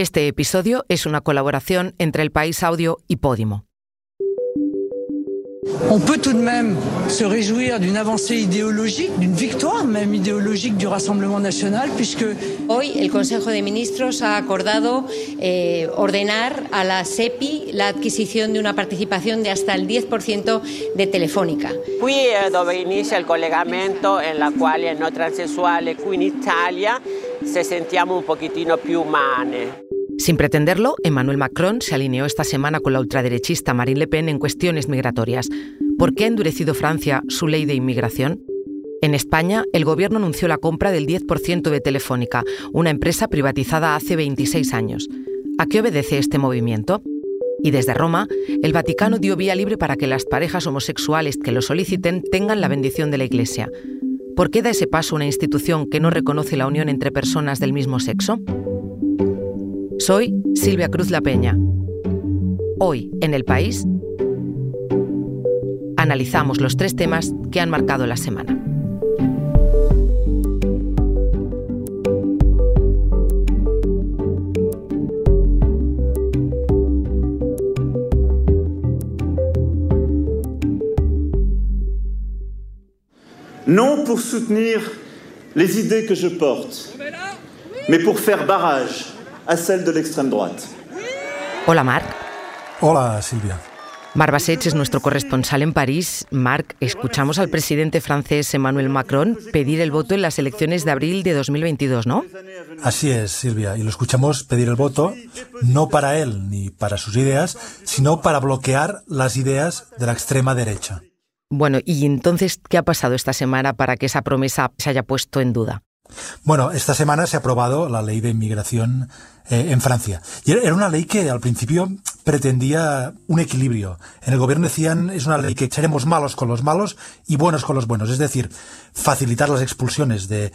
Este episodio es una colaboración entre El País Audio y Podimo. On peut tout de même se réjouir d'une avancée idéologique, d'une victoire même idéologique du Rassemblement national, puisque... Hoy el Consejo de Ministros ha acordado eh, ordenar a la SEPI la adquisición de una participación de hasta el 10% de Telefónica. Qui è dove inizia il collegamento en la quale noi transessuali qui in Italia se sentiamo un pochettino più umane. Sin pretenderlo, Emmanuel Macron se alineó esta semana con la ultraderechista Marine Le Pen en cuestiones migratorias. ¿Por qué ha endurecido Francia su ley de inmigración? En España, el gobierno anunció la compra del 10% de Telefónica, una empresa privatizada hace 26 años. ¿A qué obedece este movimiento? Y desde Roma, el Vaticano dio vía libre para que las parejas homosexuales que lo soliciten tengan la bendición de la Iglesia. ¿Por qué da ese paso una institución que no reconoce la unión entre personas del mismo sexo? Soy Silvia Cruz La Peña. Hoy, en el país, analizamos los tres temas que han marcado la semana. Non pour soutenir les idées que je porte, mais pour faire barrage à celles de l'extrême droite. Hola, Marc. Hola, Silvia. Mar Basech es nuestro corresponsal en París. Marc, escuchamos al presidente francés Emmanuel Macron pedir el voto en las elecciones de abril de 2022, ¿no? Así es, Silvia, y lo escuchamos pedir el voto no para él ni para sus ideas, sino para bloquear las ideas de la extrema derecha. Bueno, ¿y entonces qué ha pasado esta semana para que esa promesa se haya puesto en duda? Bueno, esta semana se ha aprobado la ley de inmigración eh, en Francia. Y era una ley que al principio pretendía un equilibrio. En el gobierno decían es una ley que seremos malos con los malos y buenos con los buenos. Es decir, facilitar las expulsiones de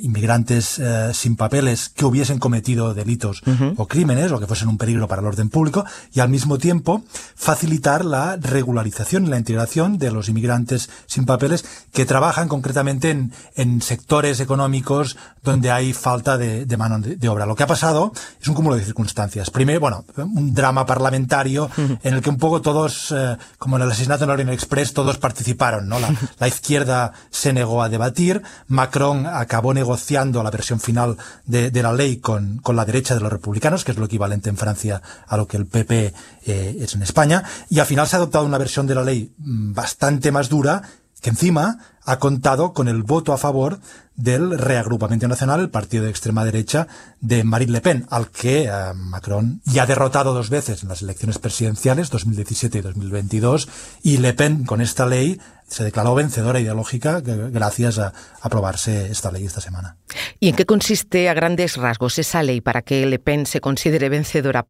inmigrantes eh, sin papeles que hubiesen cometido delitos o crímenes o que fuesen un peligro para el orden público y al mismo tiempo facilitar la regularización y la integración de los inmigrantes sin papeles que trabajan concretamente en, en sectores económicos donde hay falta de, de mano de, de obra. Lo que ha pasado es un cúmulo de circunstancias. Primero, bueno, un drama parlamentario en el que un poco todos, eh, como en el asesinato en Orient Express, todos participaron, ¿no? La, la, izquierda se negó a debatir, Macron acabó negociando la versión final de, de, la ley con, con la derecha de los republicanos, que es lo equivalente en Francia a lo que el PP eh, es en España, y al final se ha adoptado una versión de la ley mm, bastante más dura, que encima ha contado con el voto a favor del reagrupamiento nacional, el partido de extrema derecha de Marine Le Pen, al que eh, Macron ya ha derrotado dos veces en las elecciones presidenciales, 2017 y 2022, y Le Pen con esta ley se declaró vencedora ideológica gracias a aprobarse esta ley esta semana. ¿Y en qué consiste a grandes rasgos esa ley para que Le Pen se considere vencedora?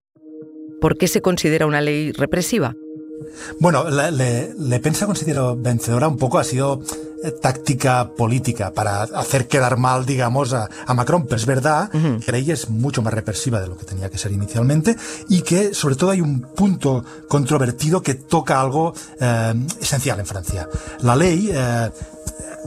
¿Por qué se considera una ley represiva? Bueno, Le, Le, Le Pen se considera vencedora un poco, ha sido táctica política para hacer quedar mal, digamos, a, a Macron. Pero es verdad uh -huh. que la ley es mucho más represiva de lo que tenía que ser inicialmente y que, sobre todo, hay un punto controvertido que toca algo eh, esencial en Francia. La ley eh,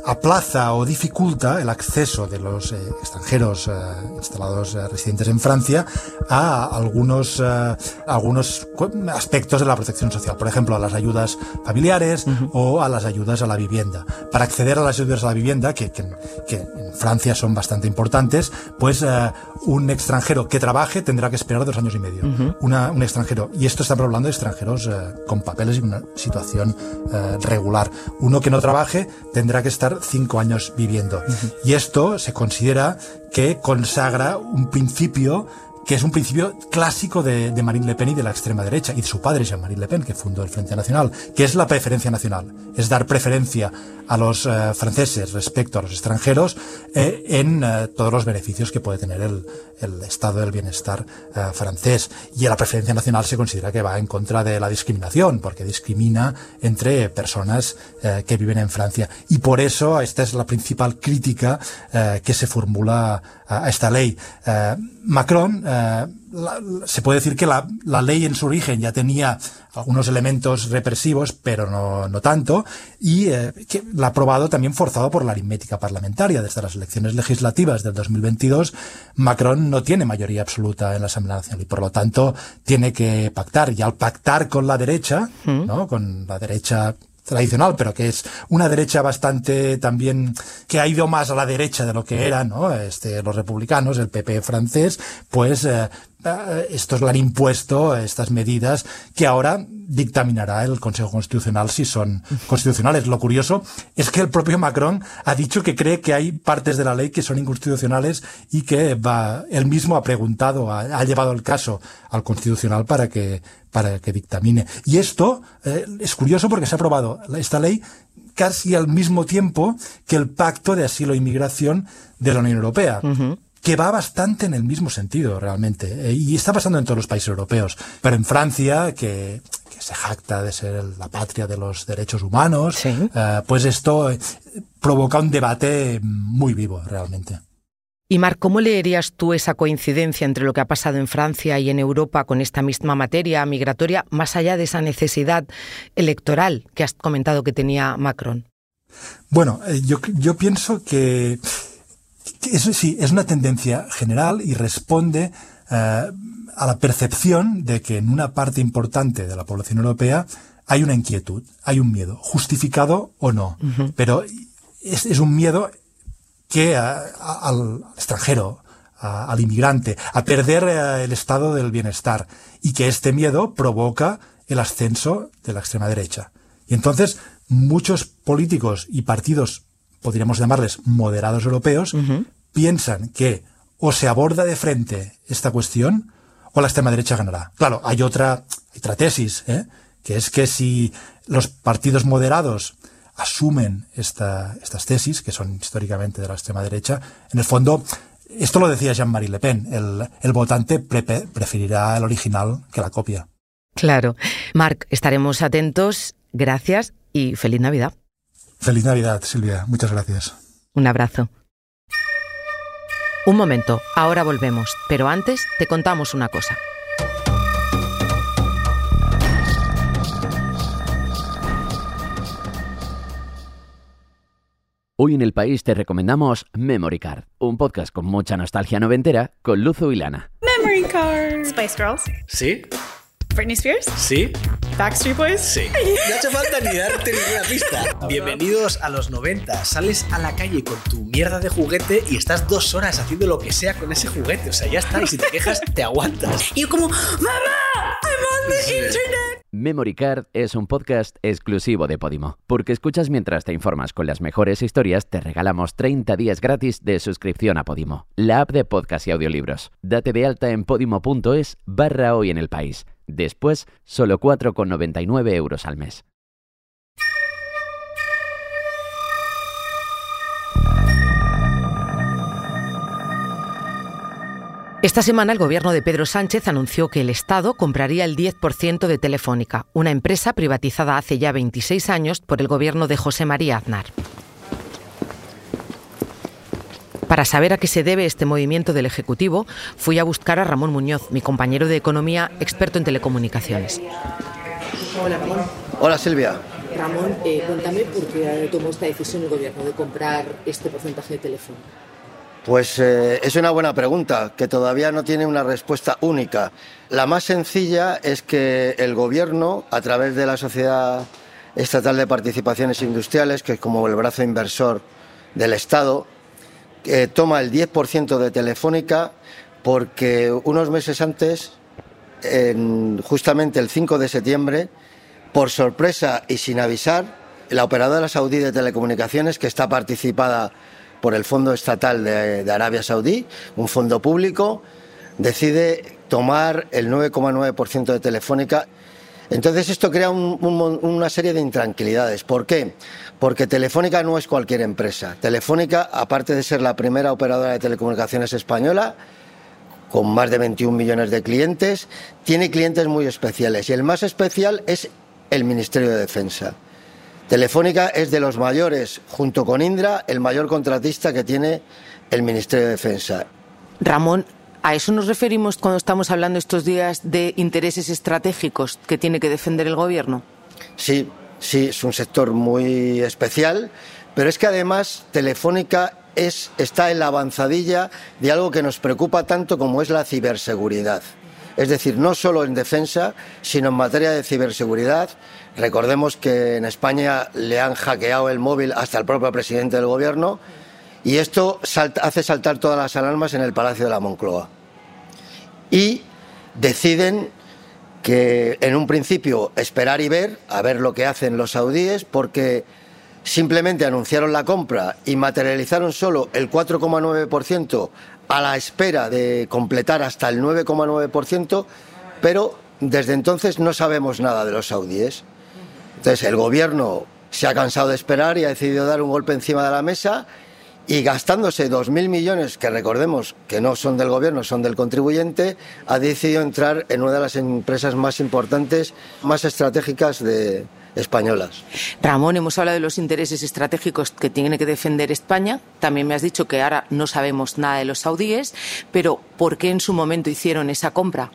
aplaza o dificulta el acceso de los eh, extranjeros eh, instalados eh, residentes en Francia a algunos, eh, algunos aspectos de la protección social, por ejemplo, a las ayudas familiares uh -huh. o a las ayudas a la vivienda. Para acceder a las ayudas a la vivienda, que, que, que en Francia son bastante importantes, pues eh, un extranjero que trabaje tendrá que esperar dos años y medio. Uh -huh. Una, un extranjero, y esto estamos hablando de extranjeros eh, con papeles y una situación regular. Uno que no trabaje tendrá que estar cinco años viviendo. Uh -huh. Y esto se considera que consagra un principio que es un principio clásico de, de, Marine Le Pen y de la extrema derecha, y de su padre Jean-Marie Le Pen, que fundó el Frente Nacional, que es la preferencia nacional. Es dar preferencia a los eh, franceses respecto a los extranjeros eh, en eh, todos los beneficios que puede tener el, el estado del bienestar eh, francés. Y la preferencia nacional se considera que va en contra de la discriminación, porque discrimina entre personas eh, que viven en Francia. Y por eso esta es la principal crítica eh, que se formula a, esta ley. Macron eh, se puede decir que la, ley en su origen ya tenía algunos elementos represivos, pero no, tanto, y eh, que la ha aprobado también forzado por la aritmética parlamentaria. Desde las elecciones legislativas del 2022, Macron no tiene mayoría absoluta en la Asamblea Nacional y por lo tanto tiene que pactar. Y al pactar con la derecha, mm. ¿no? con la derecha tradicional, pero que es una derecha bastante también que ha ido más a la derecha de lo que eran, ¿no? Este, los republicanos, el PP francés, pues eh, eh, estos le han impuesto estas medidas que ahora dictaminará el Consejo Constitucional si son constitucionales. Lo curioso es que el propio Macron ha dicho que cree que hay partes de la ley que son inconstitucionales y que va, él mismo ha preguntado, ha, llevado el caso al Constitucional para que, para que dictamine. Y esto eh, es curioso porque se ha aprobado esta ley casi al mismo tiempo que el Pacto de Asilo e Inmigración de la Unión Europea que va bastante en el mismo sentido realmente. Eh, y está pasando en todos los países europeos. Pero en Francia, que, se jacta de ser la patria de los derechos humanos, eh, pues esto eh, provoca un debate muy vivo realmente. Y Marc, ¿cómo leerías tú esa coincidencia entre lo que ha pasado en Francia y en Europa con esta misma materia migratoria, más allá de esa necesidad electoral que has comentado que tenía Macron? Bueno, yo, yo pienso que eso sí, es una tendencia general y responde eh, a la percepción de que en una parte importante de la población europea hay una inquietud, hay un miedo, justificado o no, pero es, un miedo que al extranjero, al inmigrante, a perder eh, el estado del bienestar y que este miedo provoca el ascenso de la extrema derecha. Y entonces muchos políticos y partidos podríamos llamarles moderados europeos, piensan que o se aborda de frente esta cuestión o la extrema derecha ganará. Claro, hay otra, otra tesis, ¿eh? que es que si los partidos moderados asumen esta, estas tesis, que son históricamente de la extrema derecha, en el fondo, esto lo decía Jean-Marie Le Pen, el, votante preferirá el original que la copia. Claro. Marc, estaremos atentos. Gracias y feliz Navidad. Feliz Navidad, Silvia. Muchas gracias. Un abrazo. Un momento, ahora volvemos, pero antes te contamos una cosa. Hoy en el país te recomendamos Memory Card, un podcast con mucha nostalgia noventera con Luzu y Lana. Memory Card. Spice Girls. Sí. Britney Spears. Sí. Backstreet Boys. Sí. No hace falta ni darte ninguna pista. Bienvenidos a los 90. Sales a la calle con tu mierda de juguete y estás dos horas haciendo lo que sea con ese juguete. O sea, ya está. Y si te quejas, te aguantas. Y yo como, ¡Mamá! ¡I'm on the internet! Memory Card es un podcast exclusivo de Podimo. Porque escuchas mientras te informas con las mejores historias, te regalamos 30 días gratis de suscripción a Podimo, la app de podcast y audiolibros. Date de alta en podimo.es barra hoy en el país. Después, solo 4,99 euros al mes. Esta semana el gobierno de Pedro Sánchez anunció que el Estado compraría el 10% de Telefónica, una empresa privatizada hace ya 26 años por el gobierno de José María Aznar. Para saber a qué se debe este movimiento del Ejecutivo, fui a buscar a Ramón Muñoz, mi compañero de Economía, experto en telecomunicaciones. Hola, Ramón. Hola, Silvia. Ramón, eh, cuéntame por qué tomó esta decisión el Gobierno de comprar este porcentaje de teléfono. Pues eh, es una buena pregunta que todavía no tiene una respuesta única. La más sencilla es que el Gobierno, a través de la Sociedad Estatal de Participaciones Industriales, que es como el brazo inversor del Estado, toma el 10% de Telefónica porque unos meses antes, justamente el 5 de septiembre, por sorpresa y sin avisar, la operadora saudí de telecomunicaciones, que está participada por el Fondo Estatal de, Arabia Saudí, un fondo público, decide tomar el 9,9% de Telefónica. Entonces esto crea una serie de intranquilidades. ¿Por qué? Porque Telefónica no es cualquier empresa. Telefónica, aparte de ser la primera operadora de telecomunicaciones española, con más de 21 millones de clientes, tiene clientes muy especiales y el más especial es el Ministerio de Defensa. Telefónica es de los mayores, junto con Indra, el mayor contratista que tiene el Ministerio de Defensa. Ramón, ¿A eso nos referimos cuando estamos hablando estos días de intereses estratégicos que tiene que defender el gobierno? Sí, sí, es un sector muy especial, pero es que además Telefónica es, está en la avanzadilla de algo que nos preocupa tanto como es la ciberseguridad. Es decir, no solo en defensa, sino en materia de ciberseguridad. Recordemos que en España le han hackeado el móvil hasta el propio presidente del gobierno y esto hace saltar todas las alarmas en el Palacio de la Moncloa. Y deciden que en un principio esperar y ver, a ver lo que hacen los saudíes, porque simplemente anunciaron la compra y materializaron solo el 4,9% a la espera de completar hasta el 9,9%, pero desde entonces no sabemos nada de los saudíes. Entonces el gobierno se ha cansado de esperar y ha decidido dar un golpe encima de la mesa y gastándose 2.000 millones, que recordemos que no son del gobierno, son del contribuyente, ha decidido entrar en una de las empresas más importantes, más estratégicas de, españolas. Ramón, hemos hablado de los intereses estratégicos que tiene que defender España. También me has dicho que ahora no sabemos nada de los saudíes, pero ¿por qué en su momento hicieron esa compra?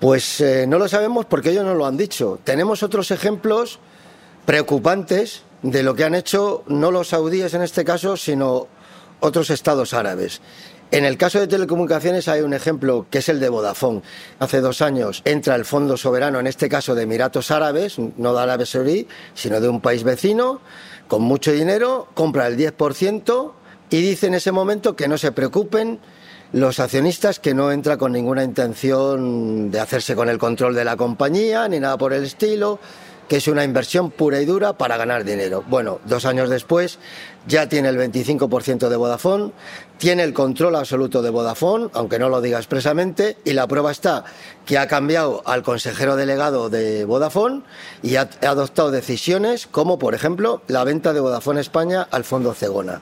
Pues eh, no lo sabemos porque ellos no lo han dicho. Tenemos otros ejemplos preocupantes de lo que han hecho no los saudíes en este caso, sino otros estados árabes. En el caso de telecomunicaciones hay un ejemplo que es el de Vodafone. Hace dos años entra el fondo soberano, en este caso de Emiratos Árabes, no de Arabia Saudí, sino de un país vecino, con mucho dinero, compra el 10% y dice en ese momento que no se preocupen los accionistas, que no entra con ninguna intención de hacerse con el control de la compañía ni nada por el estilo que es una inversión pura y dura para ganar dinero. Bueno, dos años después ya tiene el 25% de Vodafone, tiene el control absoluto de Vodafone, aunque no lo diga expresamente, y la prueba está que ha cambiado al consejero delegado de Vodafone y ha adoptado decisiones como, por ejemplo, la venta de Vodafone España al fondo Cegona.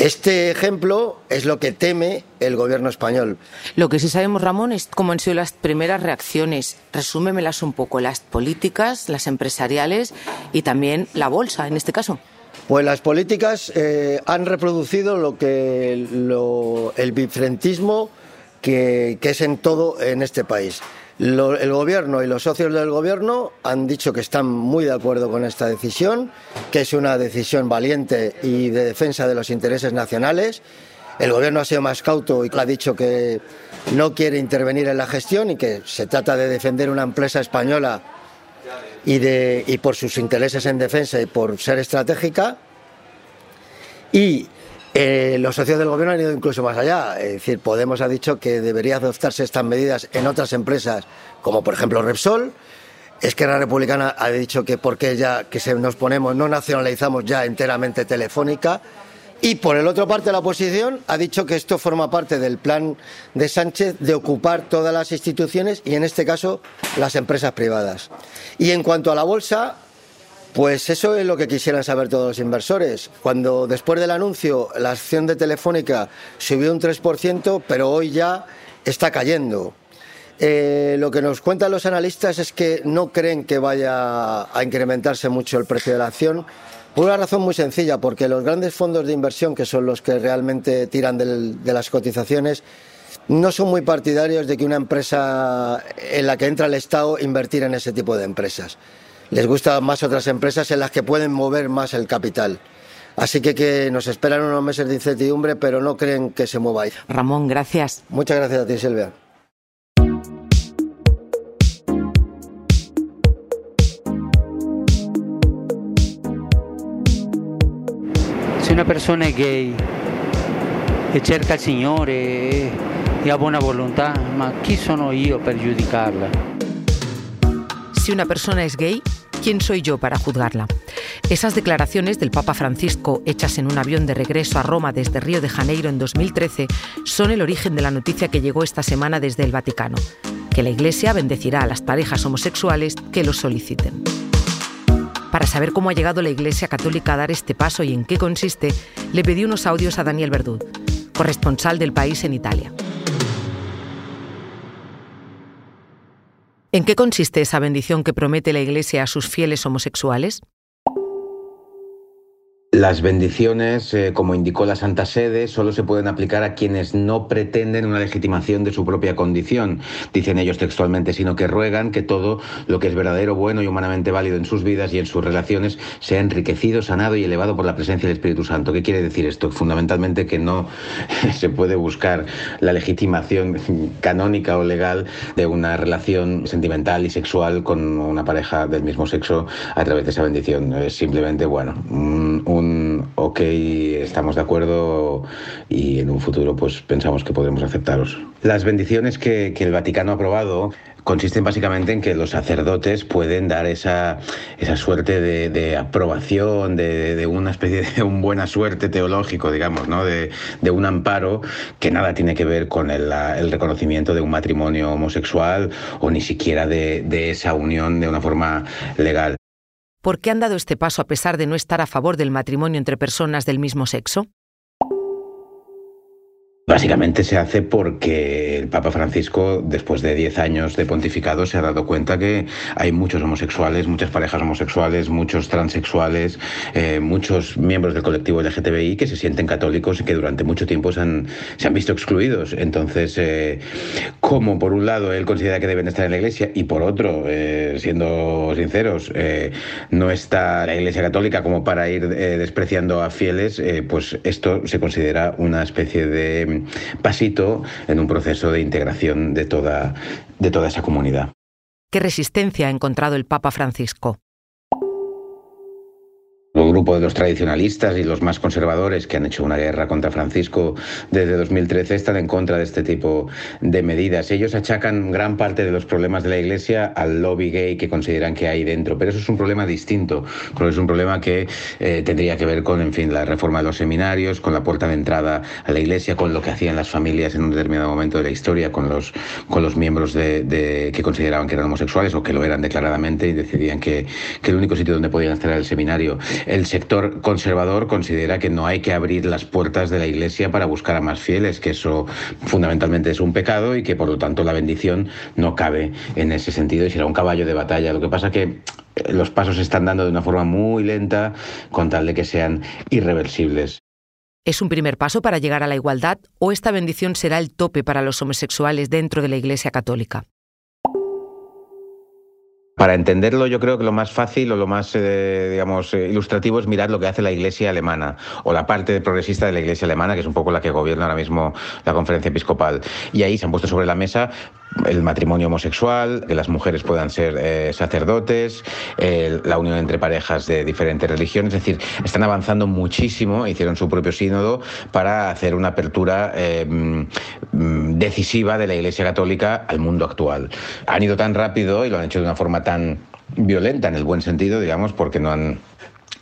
Este ejemplo es lo que teme el gobierno español. Lo que sí sabemos, Ramón, es cómo han sido las primeras reacciones. Resúmemelas un poco, las políticas, las empresariales y también la bolsa, en este caso. Pues las políticas eh, han reproducido lo que el bifrentismo que es en todo en este país el gobierno y los socios del gobierno han dicho que están muy de acuerdo con esta decisión, que es una decisión valiente y de defensa de los intereses nacionales. El gobierno ha sido más cauto y ha dicho que no quiere intervenir en la gestión y que se trata de defender una empresa española y, y por sus intereses en defensa y por ser estratégica. Y eh, los socios del gobierno han ido incluso más allá. Es decir, Podemos ha dicho que debería adoptarse estas medidas en otras empresas, como por ejemplo Repsol. Esquerra Republicana ha dicho que porque ya que se nos ponemos, no nacionalizamos ya enteramente Telefónica. Y por el otro parte, la oposición ha dicho que esto forma parte del plan de Sánchez de ocupar todas las instituciones y, en este caso, las empresas privadas. Y en cuanto a la bolsa, pues eso es lo que quisieran saber todos los inversores. Cuando después del anuncio la acción de Telefónica subió un 3%, pero hoy ya está cayendo. Eh, lo que nos cuentan los analistas es que no creen que vaya a incrementarse mucho el precio de la acción, por una razón muy sencilla, porque los grandes fondos de inversión, que son los que realmente tiran de las cotizaciones, no son muy partidarios de que una empresa en la que entra el Estado invertir en ese tipo de empresas les gustan más otras empresas en las que pueden mover más el capital. Así que, que nos esperan unos meses de incertidumbre, pero no creen que se mueva ahí. Ramón, gracias. Muchas gracias a ti, Silvia. Si una persona es gay e cerca il Signore e ha buona volontà, ma chi sono io per giudicarla? Si una persona es gay, ¿quién soy yo para juzgarla? Esas declaraciones del Papa Francisco, hechas en un avión de regreso a Roma desde Río de Janeiro en 2013, son el origen de la noticia que llegó esta semana desde el Vaticano, que la Iglesia bendecirá a las parejas homosexuales que lo soliciten. Para saber cómo ha llegado la Iglesia Católica a dar este paso y en qué consiste, le pedí unos audios a Daniel Verdud, corresponsal del país en Italia. ¿En qué consiste esa bendición que promete la Iglesia a sus fieles homosexuales? Las bendiciones, eh, como indicó la Santa Sede, solo se pueden aplicar a quienes no pretenden una legitimación de su propia condición, dicen ellos textualmente, sino que ruegan que todo lo que es verdadero, bueno y humanamente válido en sus vidas y en sus relaciones sea enriquecido, sanado y elevado por la presencia del Espíritu Santo. ¿Qué quiere decir esto? Fundamentalmente que no se puede buscar la legitimación canónica o legal de una relación sentimental y sexual con una pareja del mismo sexo a través de esa bendición. Es simplemente, bueno, un ok, estamos de acuerdo y en un futuro pues pensamos que podremos aceptaros. Las bendiciones que, el Vaticano ha aprobado consisten básicamente en que los sacerdotes pueden dar esa, esa suerte de, aprobación, de, una especie de un buena suerte teológico, digamos, ¿no? de, un amparo que nada tiene que ver con el, el, reconocimiento de un matrimonio homosexual o ni siquiera de esa unión de una forma legal. ¿Por qué han dado este paso a pesar de no estar a favor del matrimonio entre personas del mismo sexo? Básicamente se hace porque el Papa Francisco, después de 10 años de pontificado, se ha dado cuenta que hay muchos homosexuales, muchas parejas homosexuales, muchos transexuales, eh, muchos miembros del colectivo LGTBI que se sienten católicos y que durante mucho tiempo se han, visto excluidos. Entonces, eh, como por un lado él considera que deben estar en la Iglesia y por otro, eh, siendo sinceros, no está la Iglesia católica como para ir despreciando a fieles, pues esto se considera una especie de pasito en un proceso de integración de toda, de toda esa comunidad. ¿Qué resistencia ha encontrado el Papa Francisco? Grupo de los tradicionalistas y los más conservadores que han hecho una guerra contra Francisco desde 2013 están en contra de este tipo de medidas. Ellos achacan gran parte de los problemas de la Iglesia al lobby gay que consideran que hay dentro, pero eso es un problema distinto. Creo que es un problema que eh, tendría que ver con, en fin, la reforma de los seminarios, con la puerta de entrada a la Iglesia, con lo que hacían las familias en un determinado momento de la historia, con los, con los miembros de, que consideraban que eran homosexuales o que lo eran declaradamente y decidían que, el único sitio donde podían estar era el seminario sector conservador considera que no hay que abrir las puertas de la Iglesia para buscar a más fieles, que eso fundamentalmente es un pecado y que por lo tanto la bendición no cabe en ese sentido y será un caballo de batalla. Lo que pasa que eh, los pasos se están dando de una forma muy lenta con tal de que sean irreversibles. ¿Es un primer paso para llegar a la igualdad o esta bendición será el tope para los homosexuales dentro de la Iglesia Católica? Para entenderlo, yo creo que lo más fácil o lo más, eh, digamos, eh, ilustrativo es mirar lo que hace la Iglesia alemana o la parte progresista de la Iglesia alemana, que es un poco la que gobierna ahora mismo la conferencia episcopal. Y ahí se han puesto sobre la mesa el matrimonio homosexual, que las mujeres puedan ser eh, sacerdotes, la unión entre parejas de diferentes religiones. Es decir, están avanzando muchísimo, hicieron su propio sínodo para hacer una apertura mm, decisiva de la Iglesia Católica al mundo actual. Han ido tan rápido y lo han hecho de una forma tan violenta en el buen sentido, digamos, porque no han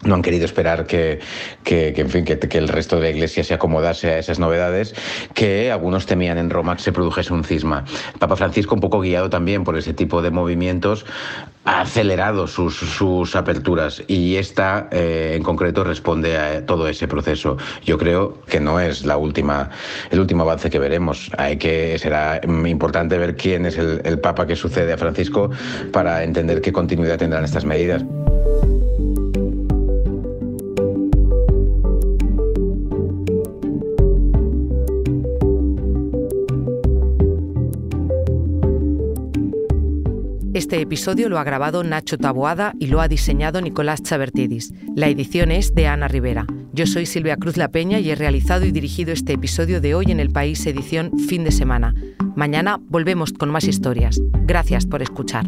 no han querido esperar que, en fin, que, el resto de la iglesia se acomodase a esas novedades, que algunos temían en Roma que se produjese un cisma. Papa Francisco, un poco guiado también por ese tipo de movimientos, ha acelerado sus, aperturas y esta eh, en concreto responde a todo ese proceso. Yo creo que no es la última, el último avance que veremos. Hay que, será importante ver quién es el Papa que sucede a Francisco para entender qué continuidad tendrán estas medidas. Este episodio lo ha grabado Nacho Taboada y lo ha diseñado Nicolás Chabertidis. La edición es de Ana Rivera. Yo soy Silvia Cruz La Peña y he realizado y dirigido este episodio de hoy en El País edición fin de semana. Mañana volvemos con más historias. Gracias por escuchar.